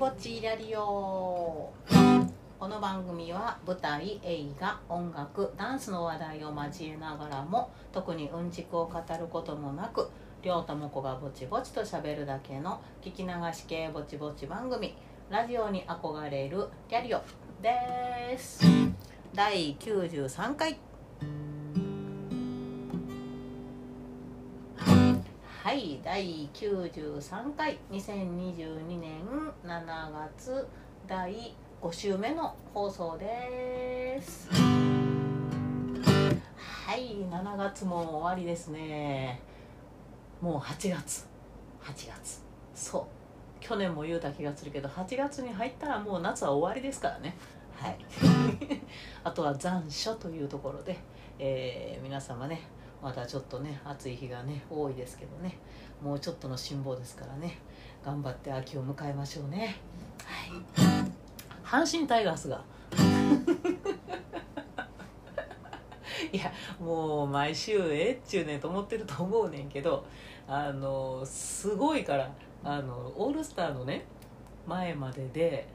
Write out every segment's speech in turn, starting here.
ぼちラリオ。この番組は舞台映画音楽ダンスの話題を交えながらも特にうんちくを語ることもなく両とも子がぼちぼちとしゃべるだけの聞き流し系ぼちぼち番組ラジオに憧れるキャリオです。第93回。はい第93回2022年7月第5週目の放送です。はい7月も終わりですね。もう8月。8月。そう。去年も言うた気がするけど8月に入ったらもう夏は終わりですからね。はい。あとは残暑というところで、えー皆様ねまだちょっとね暑い日がね多いですけどね。もうちょっとの辛抱ですからね。頑張って秋を迎えましょうね。はい。阪神タイガースが。いやもう毎週えっちゅうねんと思ってると思うねんけどあのすごいからあのオールスターのね前までで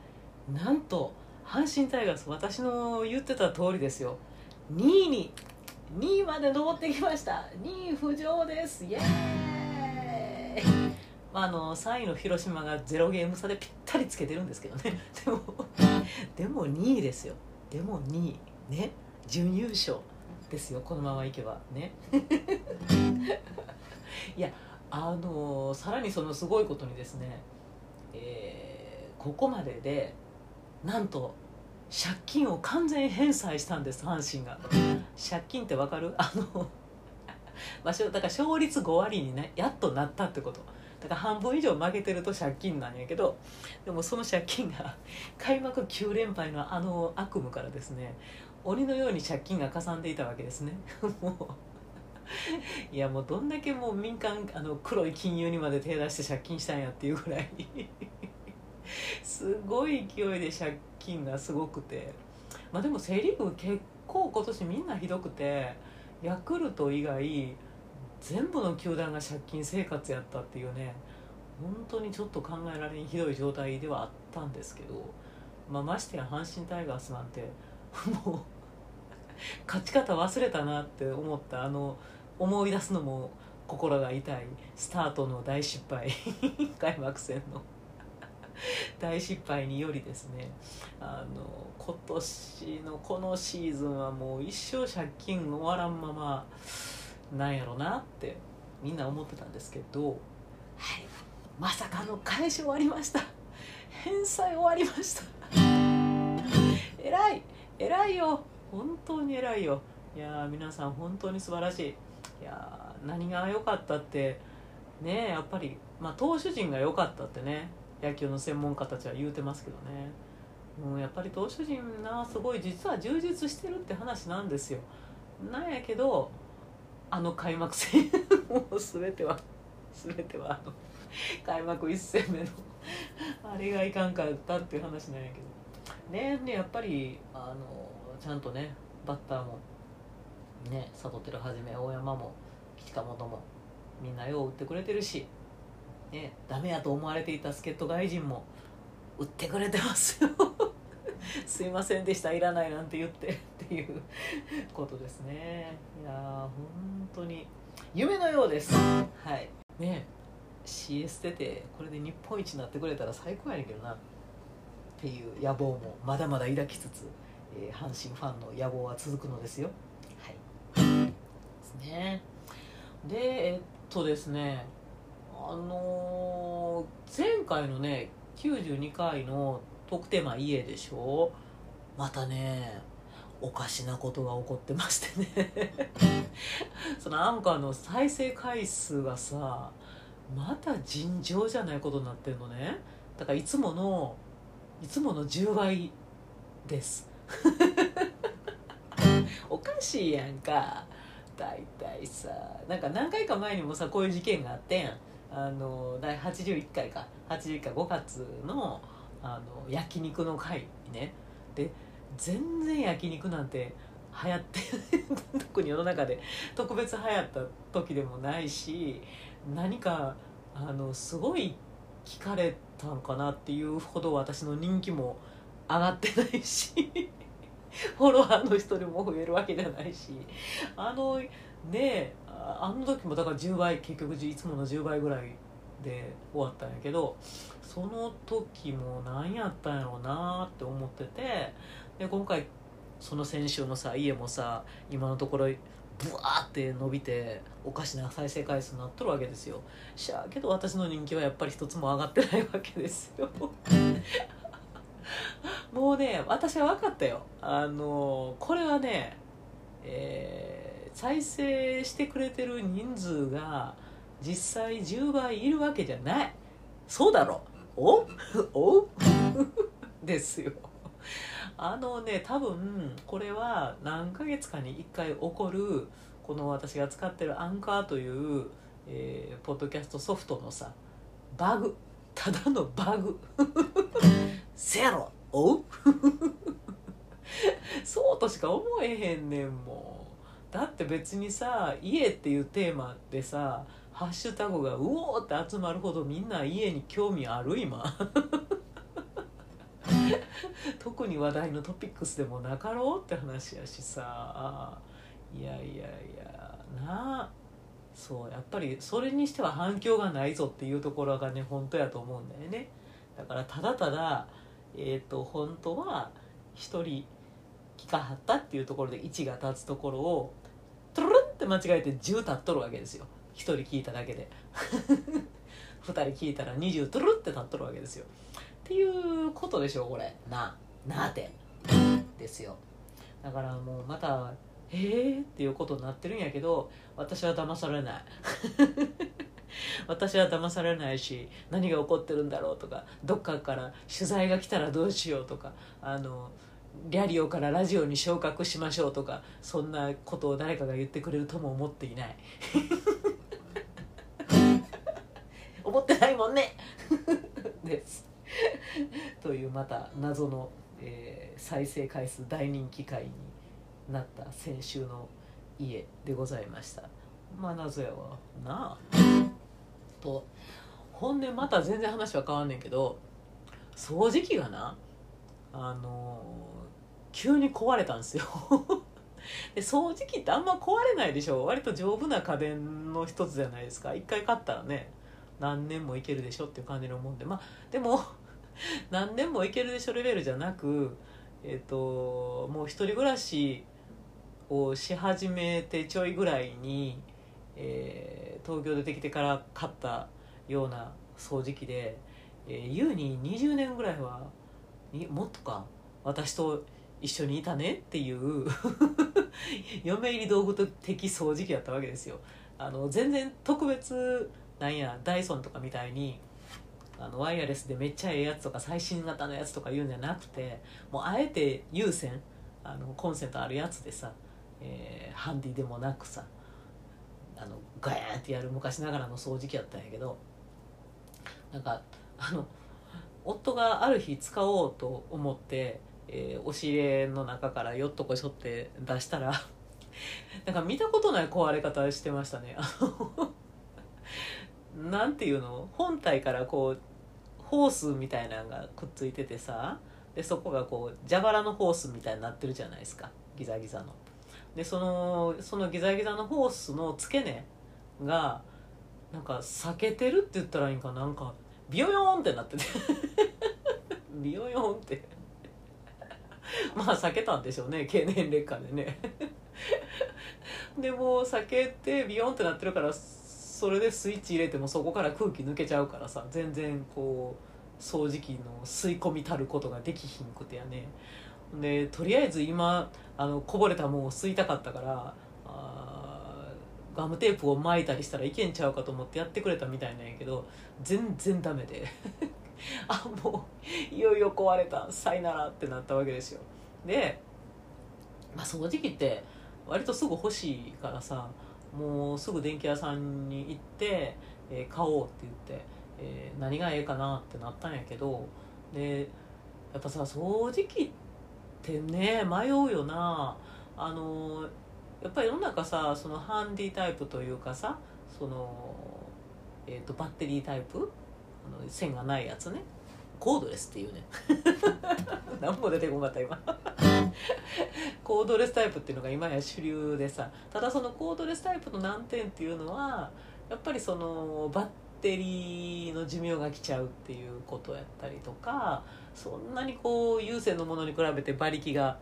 なんと阪神タイガース私の言ってた通りですよ。2位に2位まで登ってきました。2位浮上です。イエーイ。まああの3位の広島が0ゲーム差でぴったりつけてるんですけどね。でもでも2位ですよ。でも2位。ね。準優勝ですよ。このままいけば。ね。いやあのさらにそのすごいことにですね、えーここまででなんと借金を完全返済したんです阪神が。借金ってわかる？あの、まあ、だから勝率5割にねやっとなったってこと。だから半分以上負けてると借金なんやけどでもその借金が開幕9連敗のあの悪夢からですね鬼のように借金がかさんでいたわけですね。もういやもうどんだけもう民間あの黒い金融にまで手出して借金したんやっていうぐらい。すごい勢いで借金がすごくて。まあでもセ・リーグ結構今年みんなひどくてヤクルト以外全部の球団が借金生活やったっていうね本当にちょっと考えられんひどい状態ではあったんですけど、まあ、ましてや阪神タイガースなんてもう勝ち方忘れたなって思ったあの思い出すのも心が痛いスタートの大失敗 開幕戦の。大失敗によりですねあの今年のこのシーズンはもう一生借金終わらんままなんやろなってみんな思ってたんですけど、はい、まさかの返し終わりました。返済終わりました。偉い偉いよ。本当に偉いよ。いやー皆さん本当に素晴らしい。いやー何が良かったってねやっぱり、まあ、投手陣が良かったってね野球の専門家たちは言うてますけどね。もうやっぱり投手陣なすごい実は充実してるって話なんですよ。なんやけどあの開幕戦もう全ては全てはあの開幕1戦目のあれがいかんかったっていう話なんやけど。ねねやっぱりあのちゃんとねバッターもね悟ってるはじめ大山も近本もみんなよう打ってくれてるし。ね、ダメやと思われていた助っ人外人も売ってくれてますよ。すいませんでしたいらないなんて言ってっていうことですね。いやー本当に夢のようです。はい。ね CS 出てこれで日本一になってくれたら最高やねんけどな。っていう野望もまだまだ抱きつつ、えー阪神ファンの野望は続くのですよ。はい。ですね。でえっとですねあのー前回のね92回の特テーマ「家」でしょ。またねおかしなことが起こってましてね。そのアンカーの再生回数がさまた尋常じゃないことになってるのね。だからいつものいつもの10倍です。おかしいやんか。大体さなんか何回か前にもさこういう事件があってん。あの第81回か81回5月のあの焼肉の会ね。で全然焼肉なんて流行って 特に世の中で特別流行った時でもないし何かあのすごい聞かれたんかなっていうほど私の人気も上がってないし フォロワーの人も増えるわけじゃないし。あのねあの時もだから10倍結局いつもの10倍ぐらいで終わったんやけどその時も何やったんやろうなって思っててで今回その先週のさ家もさ今のところブワーって伸びておかしな再生回数になっとるわけですよ。しゃあけど私の人気はやっぱり一つも上がってないわけですよ。もうね私は分かったよ。あのこれはねえー、再生してくれてる人数が実際10倍いるわけじゃない。そうだろ。お？お？ですよ。あのね多分これは何ヶ月かに1回起こるこの私が使ってるアンカーという、えー、ポッドキャストソフトのさバグ。ただのバグ。せやろ。お？うそうとしか思えへんねんもう。だって別にさ家っていうテーマでさハッシュタグがうおーって集まるほどみんな家に興味ある今。特に話題のトピックスでもなかろうって話やしさ。いやいやいやなあそうやっぱりそれにしては反響がないぞっていうところがね本当やと思うんだよね。だからただただえっ、ー、と本当は1人聞かはったっていうところで1が立つところをトゥルルンって間違えて10立っとるわけですよ。1人聞いただけで。2人聞いたら20トゥルルって立っとるわけですよ。っていうことでしょこれ。ななて。ですよ。だからもうまたえーっていうことになってるんやけど私は騙されない。私は騙されないし何が起こってるんだろうとかどっかから取材が来たらどうしようとかあのリャリオからラジオに昇格しましょうとかそんなことを誰かが言ってくれるとも思っていない。思ってないもんね。です。というまた謎の、えー、再生回数大人気回になった先週の家でございました。まあ謎やわ。なあ。と。ほんでまた全然話は変わんねんけど掃除機がなあのー、急に壊れたんですよ。で掃除機ってあんま壊れないでしょ？割と丈夫な家電の一つじゃないですか。一回買ったらね何年もいけるでしょっていう感じのもんで。まあでも 何年もいけるでしょレベルじゃなくえっ、ー、ともう一人暮らしをし始めてちょいぐらいに、えー、東京出てきてから買ったような掃除機で、えー、優に20年ぐらいはもっとか。私と一緒にいたねっていう 嫁入り道具的掃除機だったわけですよ。あの全然特別なんや。ダイソンとかみたいにあのワイヤレスでめっちゃええやつとか最新型のやつとか言うんじゃなくてもうあえて有線あのコンセントあるやつでさ、えー、ハンディでもなくさあのガヤーってやる昔ながらの掃除機やったんやけどなんかあの夫がある日使おうと思って、えー、押し入れの中からよっとこしょって出したら なんか見たことない壊れ方してましたね。なんていうの？本体からこうホースみたいなのがくっついててさでそこがこう蛇腹のホースみたいになってるじゃないですか。ギザギザの。でそのそのギザギザのホースの付け根がなんか裂けてるって言ったらいいんかなんかビヨヨーンってなってて。ビヨヨーンって。まあ避けたんでしょうね経年劣化でね。でも避けてビヨンってなってるからそれでスイッチ入れてもそこから空気抜けちゃうからさ全然こう掃除機の吸い込みたることができひんくてやね。でとりあえず今あのこぼれたもんを吸いたかったからあガムテープを巻いたりしたらいけんちゃうかと思ってやってくれたみたいなんやけど全然ダメで。あもういよいよ壊れたさいならってなったわけですよ。で、まあ、掃除機って割とすぐ欲しいからさもうすぐ電気屋さんに行って、えー、買おうって言って、えー、何がええかなってなったんやけどでやっぱさ掃除機ってね迷うよな。あのやっぱり世の中さそのハンディタイプというかさその、えーと、バッテリータイプの線がないやつね。コードレスっていうね。何も出てこなかった今。コードレスタイプっていうのが今や主流でさ。ただそのコードレスタイプの難点っていうのはやっぱりそのバッテリーの寿命が来ちゃうっていうことやったりとかそんなにこう有線のものに比べて馬力が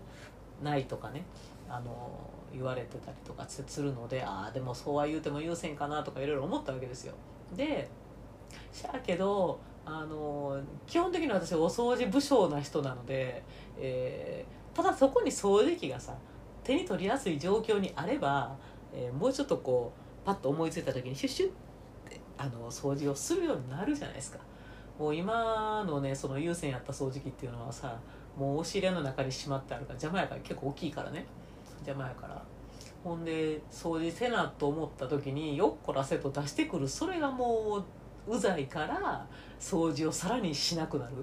ないとかね。あの言われてたりとかするのでああでもそうは言うても優先かなとかいろいろ思ったわけですよ。でしゃあけどあの基本的に私お掃除不詳な人なので、えー、ただそこに掃除機がさ手に取りやすい状況にあれば、えー、もうちょっとこうパッと思いついた時にシュッシュッってあの掃除をするようになるじゃないですか。もう今のねその有線やった掃除機っていうのはさもう押し入れの中にしまってあるから邪魔やから結構大きいからね。邪魔やから。ほんで掃除せなと思った時によっこらせと出してくる。それがもううざいから掃除をさらにしなくなる。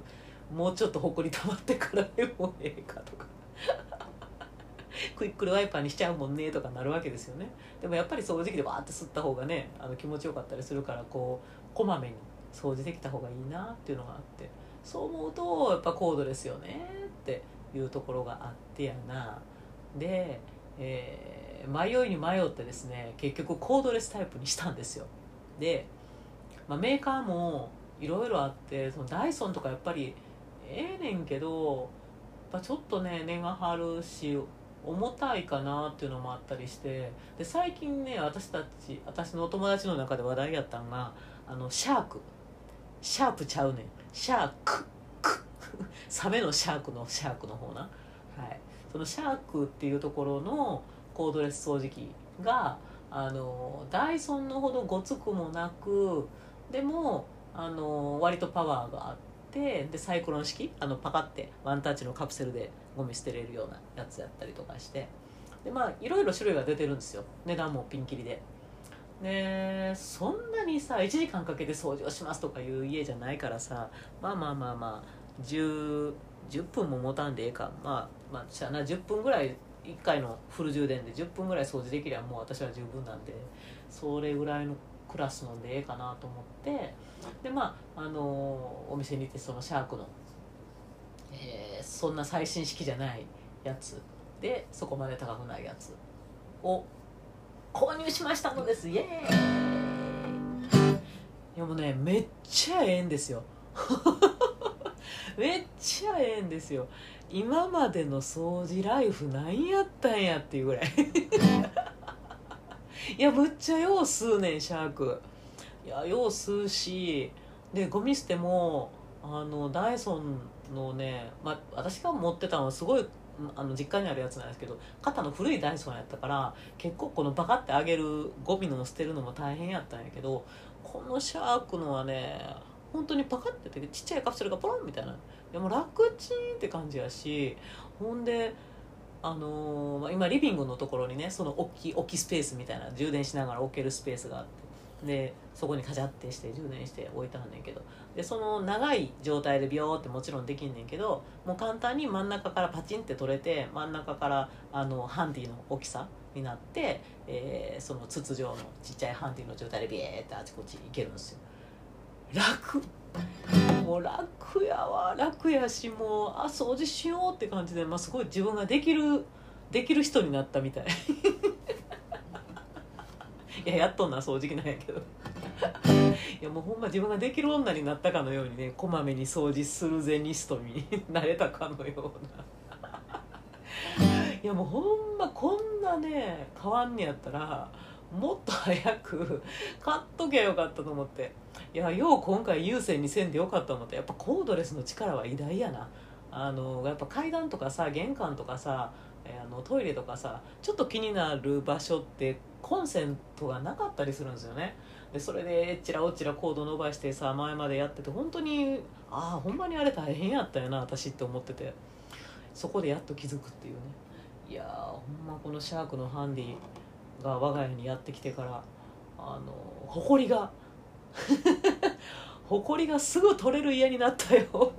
もうちょっとほこり溜まってからでもええかとか。クイックルワイパーにしちゃうもんねとかなるわけですよね。でもやっぱり掃除機でバーって吸った方がねあの気持ちよかったりするからこうこまめに掃除できた方がいいなっていうのがあって。そう思うとやっぱコードですよねっていうところがあってやな。で、えー、迷いに迷ってですね結局コードレスタイプにしたんですよ。で、まあ、メーカーもいろいろあってそのダイソンとかやっぱりええねんけどやっぱちょっとね値が張るし重たいかなっていうのもあったりしてで最近ね私たち私のお友達の中で話題やったんがあのシャーク。シャープちゃうねん。シャークク。サメのシャークのシャークの方な。はい。そのシャークっていうところのコードレス掃除機があのダイソンのほどごつくもなくでもあの割とパワーがあってでサイクロン式あのパカってワンタッチのカプセルでゴミ捨てれるようなやつやったりとかして。でまあいろいろ種類が出てるんですよ。値段もピンキリで。でそんなにさ1時間かけて掃除をしますとかいう家じゃないからさまあまあまあまあ 10, 10分も持たんでええか。まあまあしゃあな10分ぐらい1回のフル充電で10分ぐらい掃除できればもう私は十分なんでそれぐらいのクラスのでええかなと思ってでまああのお店に行ってそのシャークの、えー、そんな最新式じゃないやつでそこまで高くないやつを購入しましたのです。イエーイ。いやもうねめっちゃええんですよ。めっちゃええんですよ。今までの掃除ライフ何やったんやっていうぐらい。いやむっちゃよう吸うねんシャーク。いやよう吸うしでゴミ捨てもあのダイソンのね、まあ、私が持ってたのはすごいあの実家にあるやつなんですけど肩の古いダイソンやったから結構このバカってあげるゴミの捨てるのも大変やったんやけどこのシャークのはね本当にパカっててちっちゃいカプセルがポロンみたいな。でも楽ちんって感じやしほんであのー、今リビングのところにねその大きい置きスペースみたいな充電しながら置けるスペースがあってでそこにカチャってして充電して置いてあんねんけどでその長い状態でビヨーってもちろんできんねんけどもう簡単に真ん中からパチンって取れて真ん中からあのハンディの大きさになって、えー、その筒状のちっちゃいハンディの状態でビエーってあちこち行けるんですよ。楽もう楽やわ楽やしもうあ掃除しようって感じで、まあ、すごい自分ができるできる人になったみたい。いややっとんな掃除機なんやけど。いやもうほんま自分ができる女になったかのようにねこまめに掃除するゼニストに なれたかのような。いやもうほんまこんなね変わんねやったらもっと早く買っときゃよかったと思って。いやよう今回優先にせんでよかった思ってやっぱコードレスの力は偉大やな。あのやっぱ階段とかさ玄関とかさあのトイレとかさちょっと気になる場所ってコンセントがなかったりするんですよね。でそれでえちらおちらコード伸ばしてさ前までやってて本当にああほんまにあれ大変やったよな私って思ってて。そこでやっと気づくっていうね。いやほんまこのシャークのハンディが我が家にやってきてからあの埃が 埃がすぐ取れる家になったよ。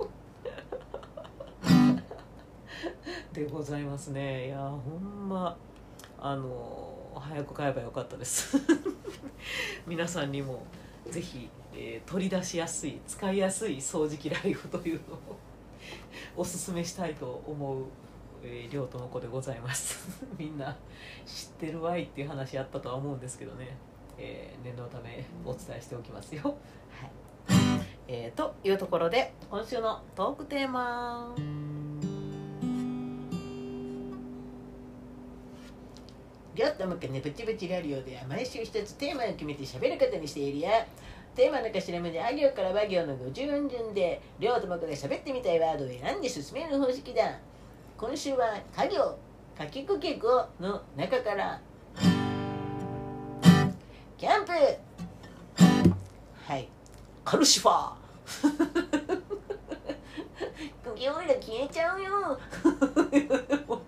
でございますね。いやほんまあの早く買えばよかったです。皆さんにもぜひ、えー取り出しやすい使いやすい掃除機ライフというのをおすすめしたいと思う、えー、亮との子でございます。みんな知ってるわいっていう話あったとは思うんですけどね、えー念のためお伝えしておきますよ。はい。えーというところで今週のトークテーマ。りょっとむかねブチブチラリオでは毎週一つテーマを決めて喋ることにしているよ。テーマの頭文字あ行から和行の五順順でりょうとむかが喋ってみたいワードを選んで進める方式だ。今週は家業かきくけこの中からキャンプ。はい。カルシファくげおいら消えちゃうよ。ー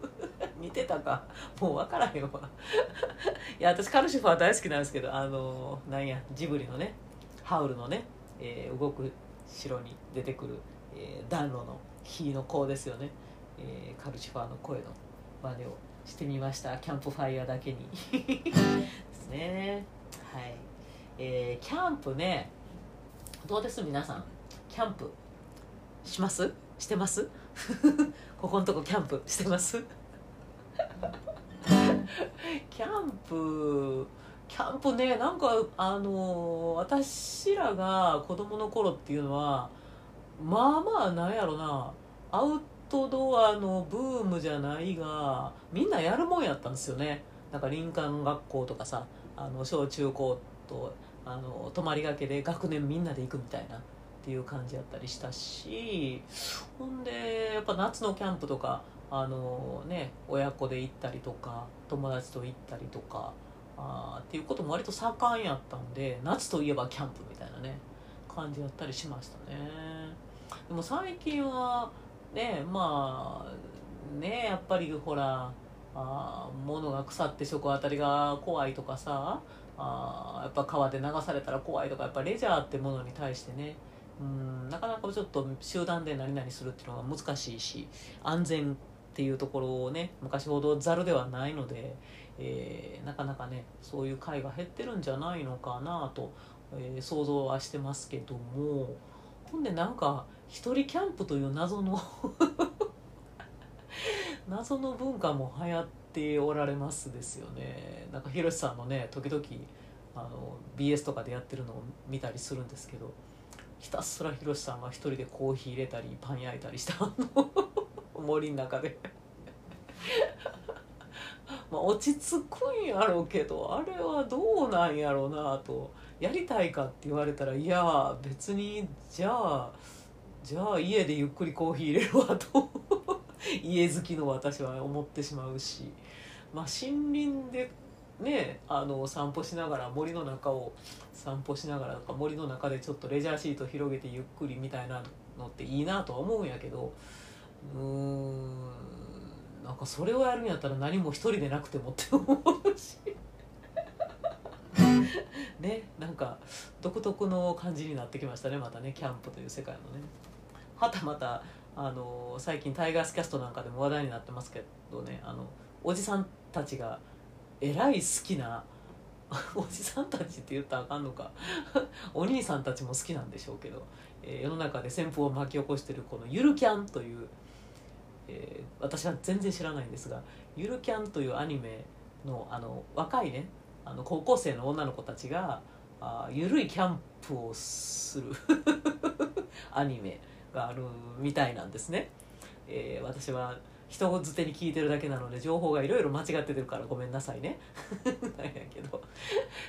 似てたか。もう分からへんわ。いや私カルシファー大好きなんですけどあのなんやジブリのねハウルのね、えー動く城に出てくる、えー暖炉の火の子ですよね、えーカルシファーの声の真似をしてみました。キャンプファイヤーだけに。ですねはい、えーキャンプねどうです？皆さん。キャンプ。します？してます？ここのとこキャンプしてます？キャンプ。キャンプねなんかあの私らが子供の頃っていうのはまあまあなんやろな。アウトドアのブームじゃないがみんなやるもんやったんですよね。なんか林間学校とかさ。あの小中高とあの泊まりがけで学年みんなで行くみたいなっていう感じやったりしたしほんでやっぱ夏のキャンプとかあのね親子で行ったりとか友達と行ったりとかあっていうことも割と盛んやったんで夏といえばキャンプみたいなね感じやったりしましたね。でも最近はねまあねやっぱりほらあ物が腐って食当たりが怖いとかさあやっぱ川で流されたら怖いとかやっぱレジャーってものに対してね。うんなかなかちょっと集団で何々するっていうのが難しいし安全っていうところをね昔ほどざるではないので、えーなかなかねそういう会が減ってるんじゃないのかなと、えー想像はしてますけども。ほんでなんか一人キャンプという謎の 謎の文化も流行っておられますですよね。なんかひろしさんのね時々あの BS とかでやってるのを見たりするんですけどひたすらひろしさんが一人でコーヒー入れたりパン焼いたりしたあの 森の中で。まあ落ち着くんやろうけどあれはどうなんやろうなと。やりたいかって言われたらいや別にじゃあじゃあ家でゆっくりコーヒー入れるわと。家好きの私は思ってしまうし、まあ、森林でねあの散歩しながら森の中を散歩しながら森の中でちょっとレジャーシート広げてゆっくりみたいなのっていいなとは思うんやけどうーんなんかそれをやるんやったら何も一人でなくてもって思うし。ねなんか独特の感じになってきましたねまたねキャンプという世界のね。はたまたあの最近タイガースキャストなんかでも話題になってますけどねあのおじさんたちがえらい好きな おじさんたちって言ったらあかんのか。お兄さんたちも好きなんでしょうけど、えー世の中で旋風を巻き起こしてるこのゆるキャンという、えー私は全然知らないんですがゆるキャンというアニメのあの若いねあの高校生の女の子たちがあゆるいキャンプをする アニメ。があるみたいなんですね、えー私は人づてに聞いてるだけなので情報がいろいろ間違っててるからごめんなさいね。なんやけど。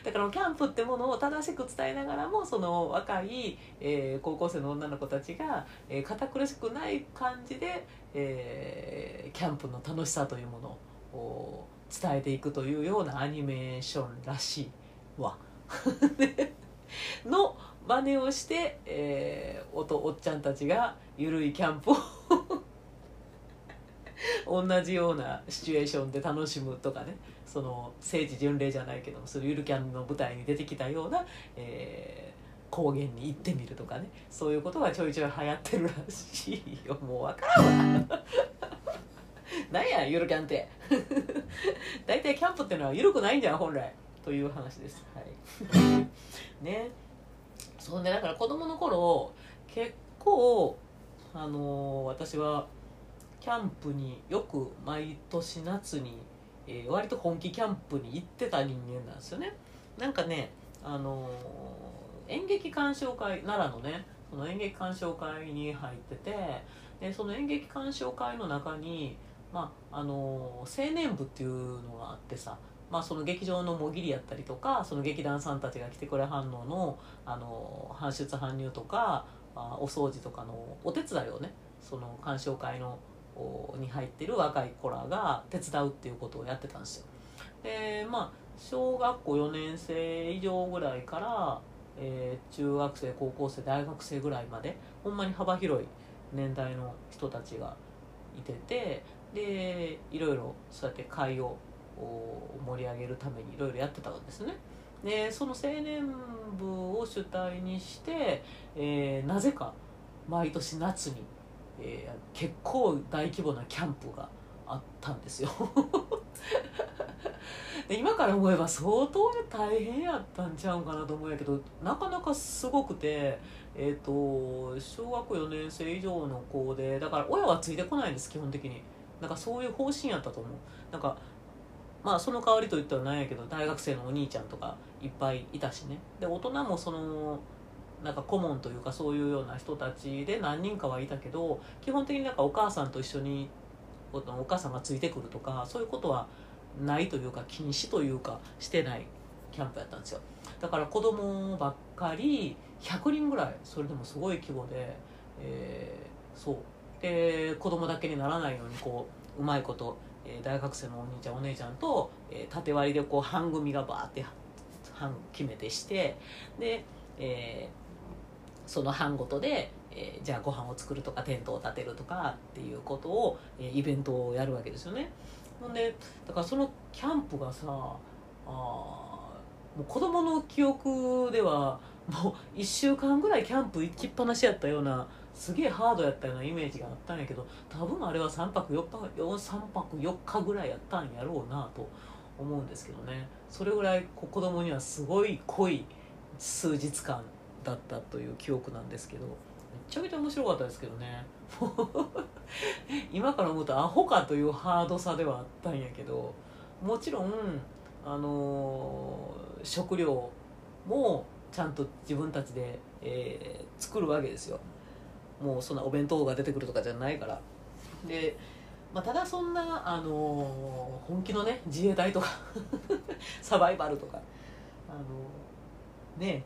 だからキャンプってものを正しく伝えながらもその若い、えー高校生の女の子たちが、えー堅苦しくない感じで、えーキャンプの楽しさというものを伝えていくというようなアニメーションらしいわ。の真似をして、えーおとおっちゃんたちがゆるいキャンプを 同じようなシチュエーションで楽しむとかね。その聖地巡礼じゃないけどもそのゆるキャンの舞台に出てきたような、えー高原に行ってみるとかね。そういうことがちょいちょい流行ってるらしいよ。もう分からんわ。なんやゆるキャンって。大体キャンプっていうのはゆるくないんじゃん本来。という話です。はい。ね。そうねだから子供の頃結構あのー私はキャンプによく毎年夏に、えー割と本気キャンプに行ってた人間なんですよね。なんかねあのー演劇鑑賞会奈良のねその演劇鑑賞会に入っててでその演劇鑑賞会の中に、まああのー青年部っていうのがあってさ、まあ、その劇場のもぎりやったりとかその劇団さんたちが来てくれはんの、あの搬出搬入とかあお掃除とかのお手伝いをねその鑑賞会のおに入ってる若い子らが手伝うっていうことをやってたんですよ。でまあ小学校4年生以上ぐらいから、えー中学生高校生大学生ぐらいまでほんまに幅広い年代の人たちがいててでいろいろそうやって会を盛り上げるためにいろいろやってたんですね。でその青年部を主体にして、えーなぜか毎年夏に、えー結構大規模なキャンプがあったんですよ。で今から思えば相当大変やったんちゃうんかなと思うんやけどなかなかすごくて、えー、と小学4年生以上の子でだから親はついてこないんです基本的に。なんかそういう方針やったと思う。なんかまあその代わりといったらなんやけど大学生のお兄ちゃんとかいっぱいいたしね。で大人もそのなんか顧問というかそういうような人たちで何人かはいたけど基本的になんかお母さんと一緒にお母さんがついてくるとかそういうことはないというか禁止というかしてないキャンプやったんですよ。だから子供ばっかり100人ぐらいそれでもすごい規模で、えーそう。で子供だけにならないようにこううまいこと、えー大学生のお兄ちゃんお姉ちゃんと、えー縦割りでこう半組がバーって半決めてしてで、えーその班ごとで、えーじゃあご飯を作るとかテントを立てるとかっていうことを、えーイベントをやるわけですよね。ほんでだからそのキャンプがさあもう子供の記憶ではもう1週間ぐらいキャンプ行きっぱなしやったようなすげえハードやったようなイメージがあったんやけど多分あれは3泊4日3泊4日ぐらいやったんやろうなと思うんですけどね。それぐらい子供にはすごい濃い数日間だったという記憶なんですけどめちゃめちゃ面白かったですけどね。今から思うとアホかというハードさではあったんやけどもちろんあのー食料もちゃんと自分たちで、えー作るわけですよ。もうそんなお弁当が出てくるとかじゃないから。で、まあ、ただそんな、あのー本気のね自衛隊とか サバイバルとかあのね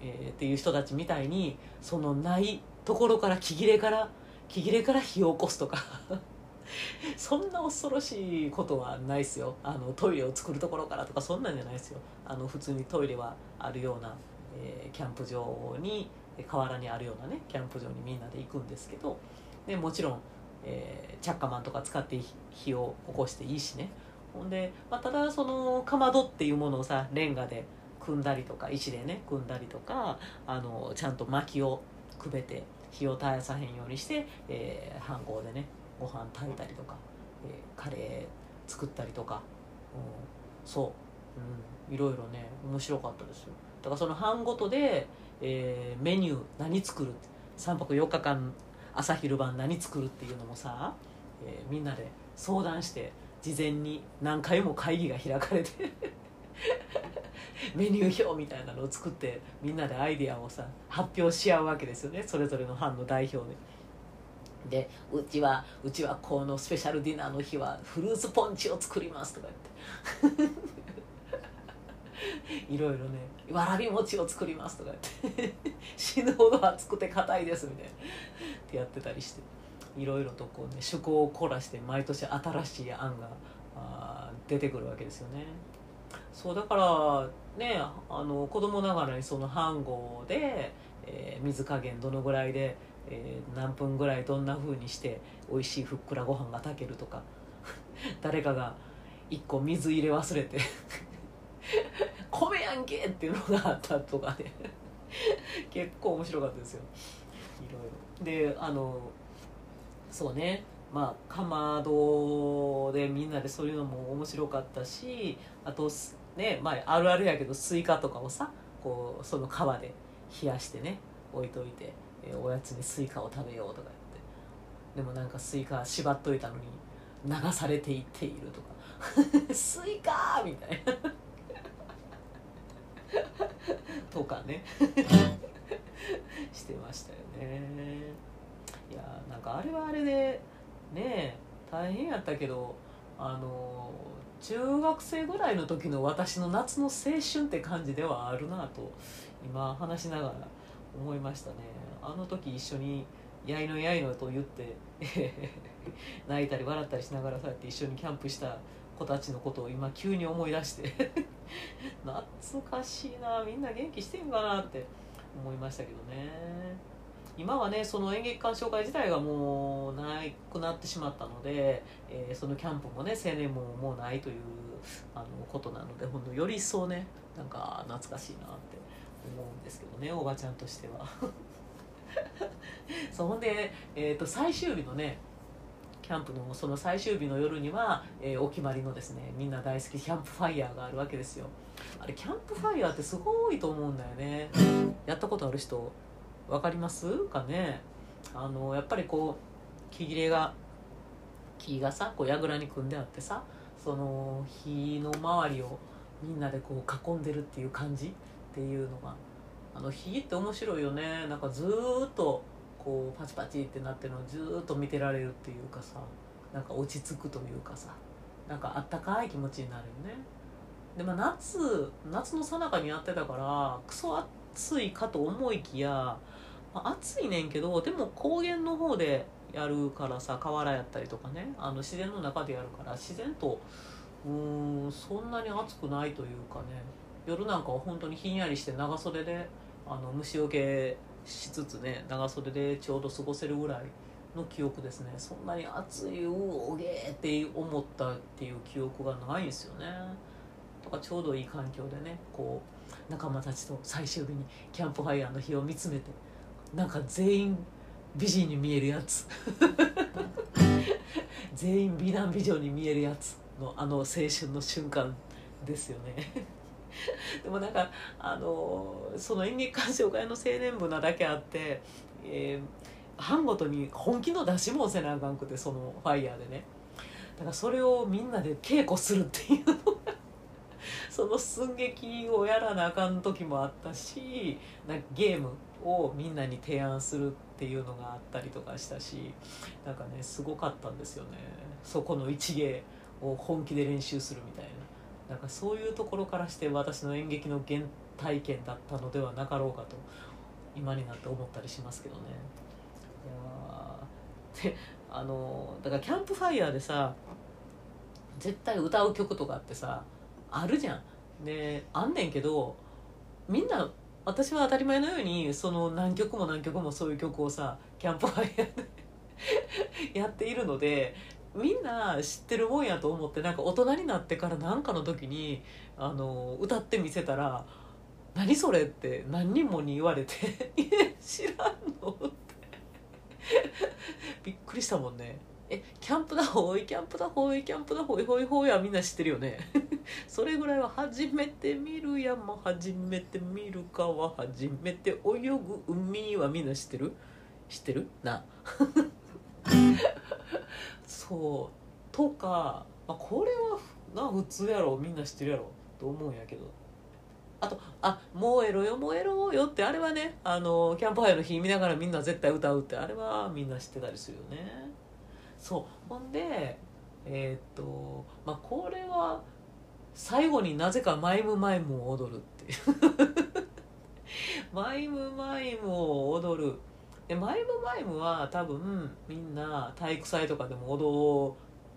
えーっていう人たちみたいにそのないところから木切れから木切れから火を起こすとか そんな恐ろしいことはないですよ。あのトイレを作るところからとかそんなんじゃないですよ。あの普通にトイレはあるような、えーキャンプ場に河原にあるようなねキャンプ場にみんなで行くんですけどでもちろん、えーチャッカマンとか使って火を起こしていいしね。ほんで、まあ、ただそのかまどっていうものをさレンガで組んだりとか石でね組んだりとかあのちゃんと薪をくべて火を絶やさへんようにして、えー、飯盒でねご飯炊いたりとか、えーカレー作ったりとか、うん、そう、うん、いろいろね面白かったですよ。だからその班ごとで、えーメニュー何作る3泊4日間朝昼晩何作るっていうのもさ、えーみんなで相談して事前に何回も会議が開かれて メニュー表みたいなのを作ってみんなでアイデアをさ発表し合うわけですよねそれぞれの班の代表で。でうちはうちはこのスペシャルディナーの日はフルーツポンチを作りますとか言って いろいろねわらび餅を作りますとか言って 死ぬほど熱くて硬いですみたいなってやってたりしていろいろとこうね趣向を凝らして毎年新しい案があ出てくるわけですよね。そうだからねあの子供ながらにその飯盒で、えー水加減どのぐらいで、えー何分ぐらいどんな風にして美味しいふっくらご飯が炊けるとか 誰かが一個水入れ忘れて米やんけっていうのがあったとかね。結構面白かったですよ。いろいろ。であのそうね。まあかまどでみんなでそういうのも面白かったしあとねまああるあるやけどスイカとかをさこうその川で、冷やしてね置いといて、えおやつにスイカを食べようとか言って。でもなんかスイカ縛っといたのに流されていっているとか。スイカーみたいな。とかね。してましたよね。いやなんかあれはあれでね大変やったけどあの中学生ぐらいの時の私の夏の青春って感じではあるなと今話しながら思いましたね。あの時一緒に「やいのやいの」と言って 泣いたり笑ったりしながらそうやって一緒にキャンプした子たちのことを今急に思い出して 懐かしいなみんな元気してんかなって思いましたけどね。今はねその演劇鑑賞会自体がもうなくなってしまったので、えーそのキャンプもね青年ももうないというあのことなのでほんとより一層ねなんか懐かしいなって思うんですけどねおばちゃんとしては。そうほんで、えー、と最終日のねキャンプのその最終日の夜には、えーお決まりのですねみんな大好きキャンプファイヤーがあるわけですよ。あれキャンプファイヤーってすごいと思うんだよね。やったことある人分かりますかね？あのやっぱりこう木切れが木がさこう櫓に組んであってさその火の周りをみんなでこう囲んでるっていう感じっていうのがあの火って面白いよね。なんかずーっとこうパチパチってなってるのをずっと見てられるっていうかさなんか落ち着くというかさなんかあったかい気持ちになるよね。でまあ夏夏の最中にやってたからクソ暑いかと思いきや、まあ、暑いねんけどでも高原の方でやるからさ河原やったりとかねあの自然の中でやるから自然とうーんそんなに暑くないというかね夜なんかは本当にひんやりして長袖であの虫除けしつつね長袖でちょうど過ごせるぐらいの記憶ですね。そんなに暑いうおげーって思ったっていう記憶がないんですよね。とかちょうどいい環境でねこう仲間たちと最終日にキャンプファイヤーの日を見つめてなんか全員美人に見えるやつ。全員美男美女に見えるやつのあの青春の瞬間ですよね。でもなんかあのその演劇鑑賞会の青年部なだけあって、えー班ごとに本気の出しもせなあかんくてそのファイヤーでね。だからそれをみんなで稽古するっていうのが その寸劇をやらなあかん時もあったしなんかゲームをみんなに提案するっていうのがあったりとかしたしなんかねすごかったんですよね。そこの一芸を本気で練習するみたいな。なんかそういうところからして私の演劇の原体験だったのではなかろうかと今になって思ったりしますけどね。いや であのだからキャンプファイヤーでさ絶対歌う曲とかってさあるじゃん。であんねんけどみんな私は当たり前のようにその何曲も何曲もそういう曲をさキャンプファイヤーで やっているのでみんな知ってるもんやと思ってなんか大人になってから何かの時にあの歌ってみせたら「何それ?」って何人もに言われて「いや知らんの?」って。びっくりしたもんね。えキャンプだほいキャンプだほいキャンプだほいほいほいはみんな知ってるよね。それぐらいは初めて見る山初めて見る川初めて泳ぐ海はみんな知ってる？知ってる？な。そう。とか、まあ、これはな普通やろみんな知ってるやろと思うんやけど。あと「あ燃えろよ燃えろよ」ってあれはねあのキャンプファイヤーの日見ながらみんな絶対歌うってあれはみんな知ってたりするよね。そう。ほんでえーっとまあこれは最後になぜかマイムマイムを踊るっていう。マイムマイムを踊る。でマイムマイムは多分みんな体育祭とかでも踊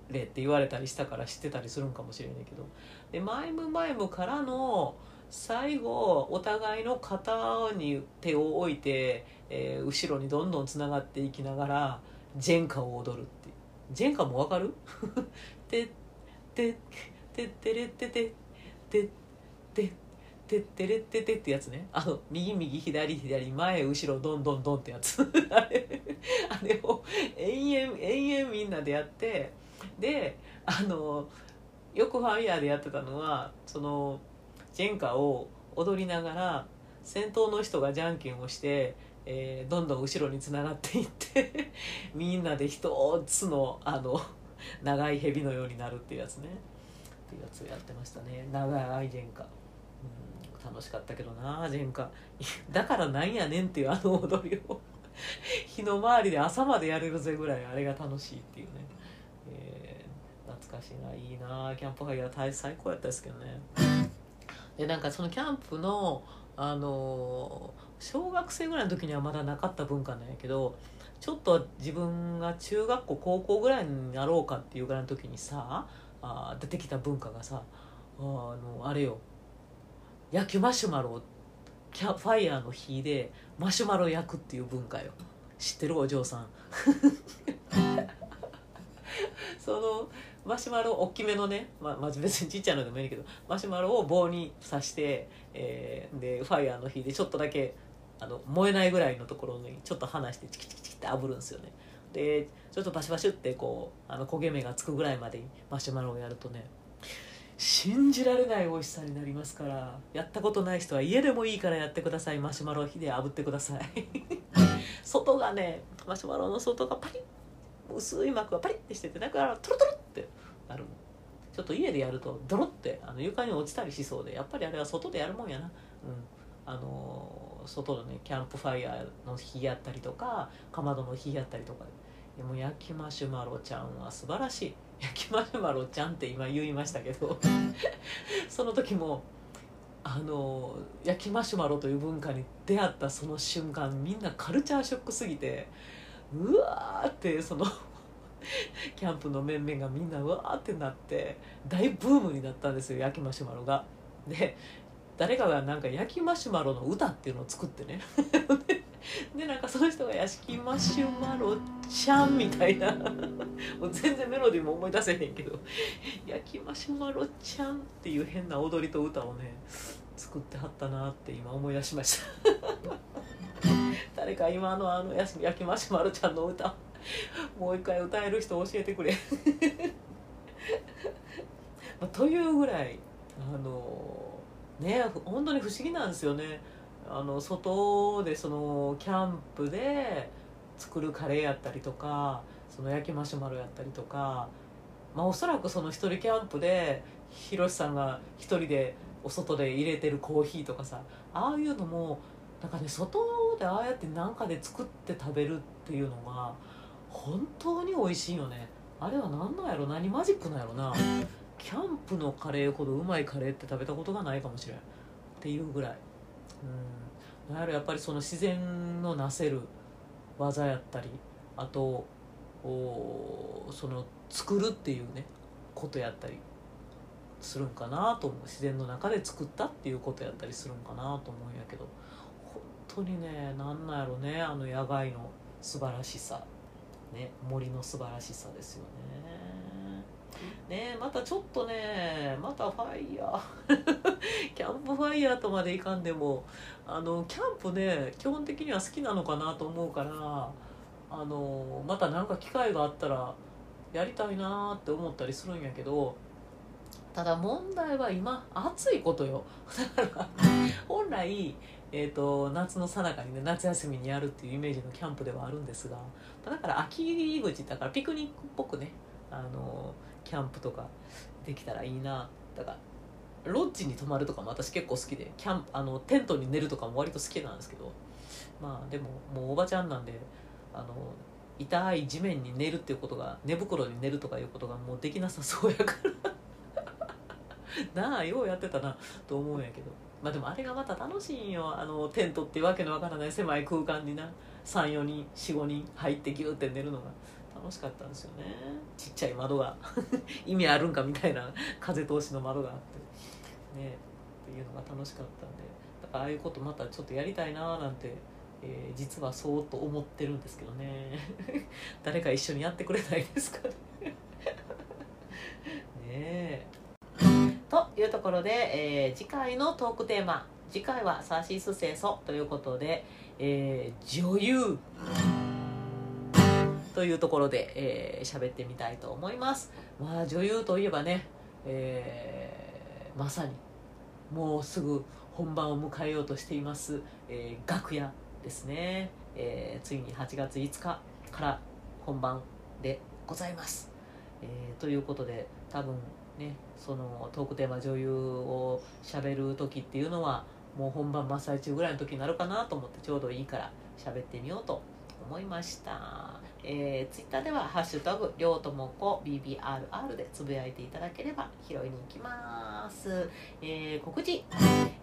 れって言われたりしたから知ってたりするんかもしれないけど。でマイムマイムからの最後お互いの肩に手を置いて、えー後ろにどんどんつながっていきながらジェンカを踊るっていう。ジェンカもわかる？てっててってれってててっててってれっててってやつね。あの右右左左前後ろどんどんどんってやつ。あれあれを延々延々みんなでやってであのよくファイヤーでやってたのはそのジェンカを踊りながら先頭の人がじゃんけんをして、えーどんどん後ろにつながっていって みんなで一つのあの長い蛇のようになるっていうやつね。っていうやつをやってましたね。長いジェンカ、うん、楽しかったけどなジェンカ。だからなんやねんっていうあの踊りを。日の回りで朝までやれるぜぐらいあれが楽しいっていうね、えー懐かしいな。いいな。キャンプファイヤー大最高やったですけどね。でなんかそのキャンプのあの小学生ぐらいの時にはまだなかった文化なんやけどちょっと自分が中学校高校ぐらいになろうかっていうぐらいの時にさあ出てきた文化がさあのあれよ。焼きマシュマロをキャファイヤーの火でマシュマロ焼くっていう文化よ。知ってるお嬢さん。そのマシュマロ大きめのね、ま、まあ別にちっちゃいのでもいいけどマシュマロを棒に刺して、えーでファイヤーの火でちょっとだけあの燃えないぐらいのところにちょっと離してチキチキチキって炙るんですよね。でちょっとバシバシってこうあの焦げ目がつくぐらいまでマシュマロをやるとね信じられない美味しさになりますからやったことない人は家でもいいからやってください。マシュマロを火で炙ってください。外がねマシュマロの外がパリッ薄い膜がパリッてしててだからトロトロってなるの。ちょっと家でやるとドロってあの床に落ちたりしそうでやっぱりあれは外でやるもんやな。うん。あのー外のねキャンプファイヤーの火やったりとかかまどの火やったりとかで。もう焼きマシュマロちゃんは素晴らしい焼きマシュマロちゃんって今言いましたけど その時もあの焼きマシュマロという文化に出会ったその瞬間みんなカルチャーショックすぎてうわーってその キャンプの面々がみんなうわーってなって大ブームになったんですよ焼きマシュマロが。で誰かがなんか焼きマシュマロの歌っていうのを作ってね でなんかその人が「屋敷マシュマロちゃん」みたいな。もう全然メロディーも思い出せへんけど「焼きマシュマロちゃん」っていう変な踊りと歌をね作ってはったなって今思い出しました。誰か今のあのやし焼きマシュマロちゃんの歌もう一回歌える人教えてくれ。まあというぐらいあのね本当に不思議なんですよね。あの外でそのキャンプで作るカレーやったりとかその焼きマシュマロやったりとかまあおそらくその一人キャンプでひろしさんが一人でお外で入れてるコーヒーとかさああいうのもなんかね外でああやって何かで作って食べるっていうのが本当に美味しいよね。あれは何なんやろ？何マジックなんやろな？キャンプのカレーほどうまいカレーって食べたことがないかもしれん。っていうぐらい。うん。なんやろやっぱりその自然のなせる技やったりあとおその作るっていうねことやったりするんかなと思う。自然の中で作ったっていうことやったりするんかなと思うんやけど。本当にねなんなんやろねあの野外の素晴らしさ。ね森の素晴らしさですよね。ねまたちょっとねまたファイヤー。キャンプファイヤーとまでいかんでもあのキャンプね基本的には好きなのかなと思うからあのまた何か機会があったらやりたいなって思ったりするんやけどただ問題は今暑いことよ。だから本来、えー、と夏の最中にね夏休みにやるっていうイメージのキャンプではあるんですがだから秋入り口だからピクニックっぽくねあのキャンプとかできたらいいなだからロッジに泊まるとかも私結構好きでキャンあのテントに寝るとかも割と好きなんですけどまあでももうおばちゃんなんであの痛い地面に寝るっていうことが寝袋に寝るとかいうことがもうできなさそうやから なあようやってたな。と思うんやけどまあでもあれがまた楽しいんよあのテントってわけのわからない狭い空間にな34人45人入ってギューって寝るのが。楽しかったんですよね。ちっちゃい窓が。意味あるんかみたいな。風通しの窓があって。ね。っていうのが楽しかったんで。だからああいうことまたちょっとやりたいななんて、えー実はそうと思ってるんですけどね。誰か一緒にやってくれないですかね。ねえ。というところで、えー次回のトークテーマ。次回は「サーシース清楚」ということで、えー女優。というところでえー喋、ってみたいと思います。まあ女優といえばね、えーまさにもうすぐ本番を迎えようとしています、えー楽屋ですね、えーついに8月5日から本番でございます、えーということで多分ねそのトークテーマ女優をしゃべる時っていうのはもう本番真っ最中ぐらいの時になるかなと思ってちょうどいいから喋ってみようと思いました、えー、ツイッターでは「ハッシュタグりょうともこ BBRR」でつぶやいていただければ拾いに行きます、えー告知。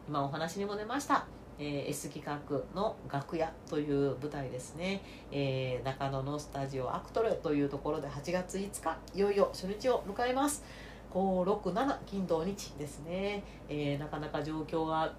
今お話にも出ました。えー S 企画の楽屋という舞台ですね、えー中野のスタジオアクトルというところで8月5日いよいよ初日を迎えます。567金土日ですね、えーなかなか状況が、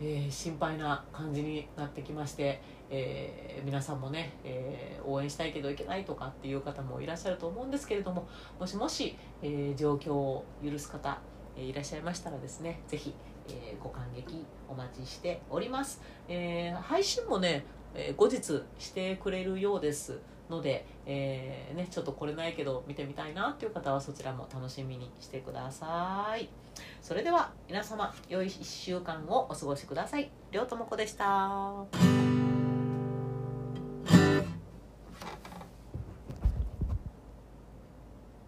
えー心配な感じになってきまして、えー皆さんもね、えー応援したいけどいけないとかっていう方もいらっしゃると思うんですけれどももしもし、えー状況を許す方、えいらっしゃいましたらですねぜひ、えご感激お待ちしております、え配信もね、え後日してくれるようですので、えね、ちょっと来れないけど見てみたいなっていう方はそちらも楽しみにしてください。それでは皆様良い1週間をお過ごしください。りょうともこでした。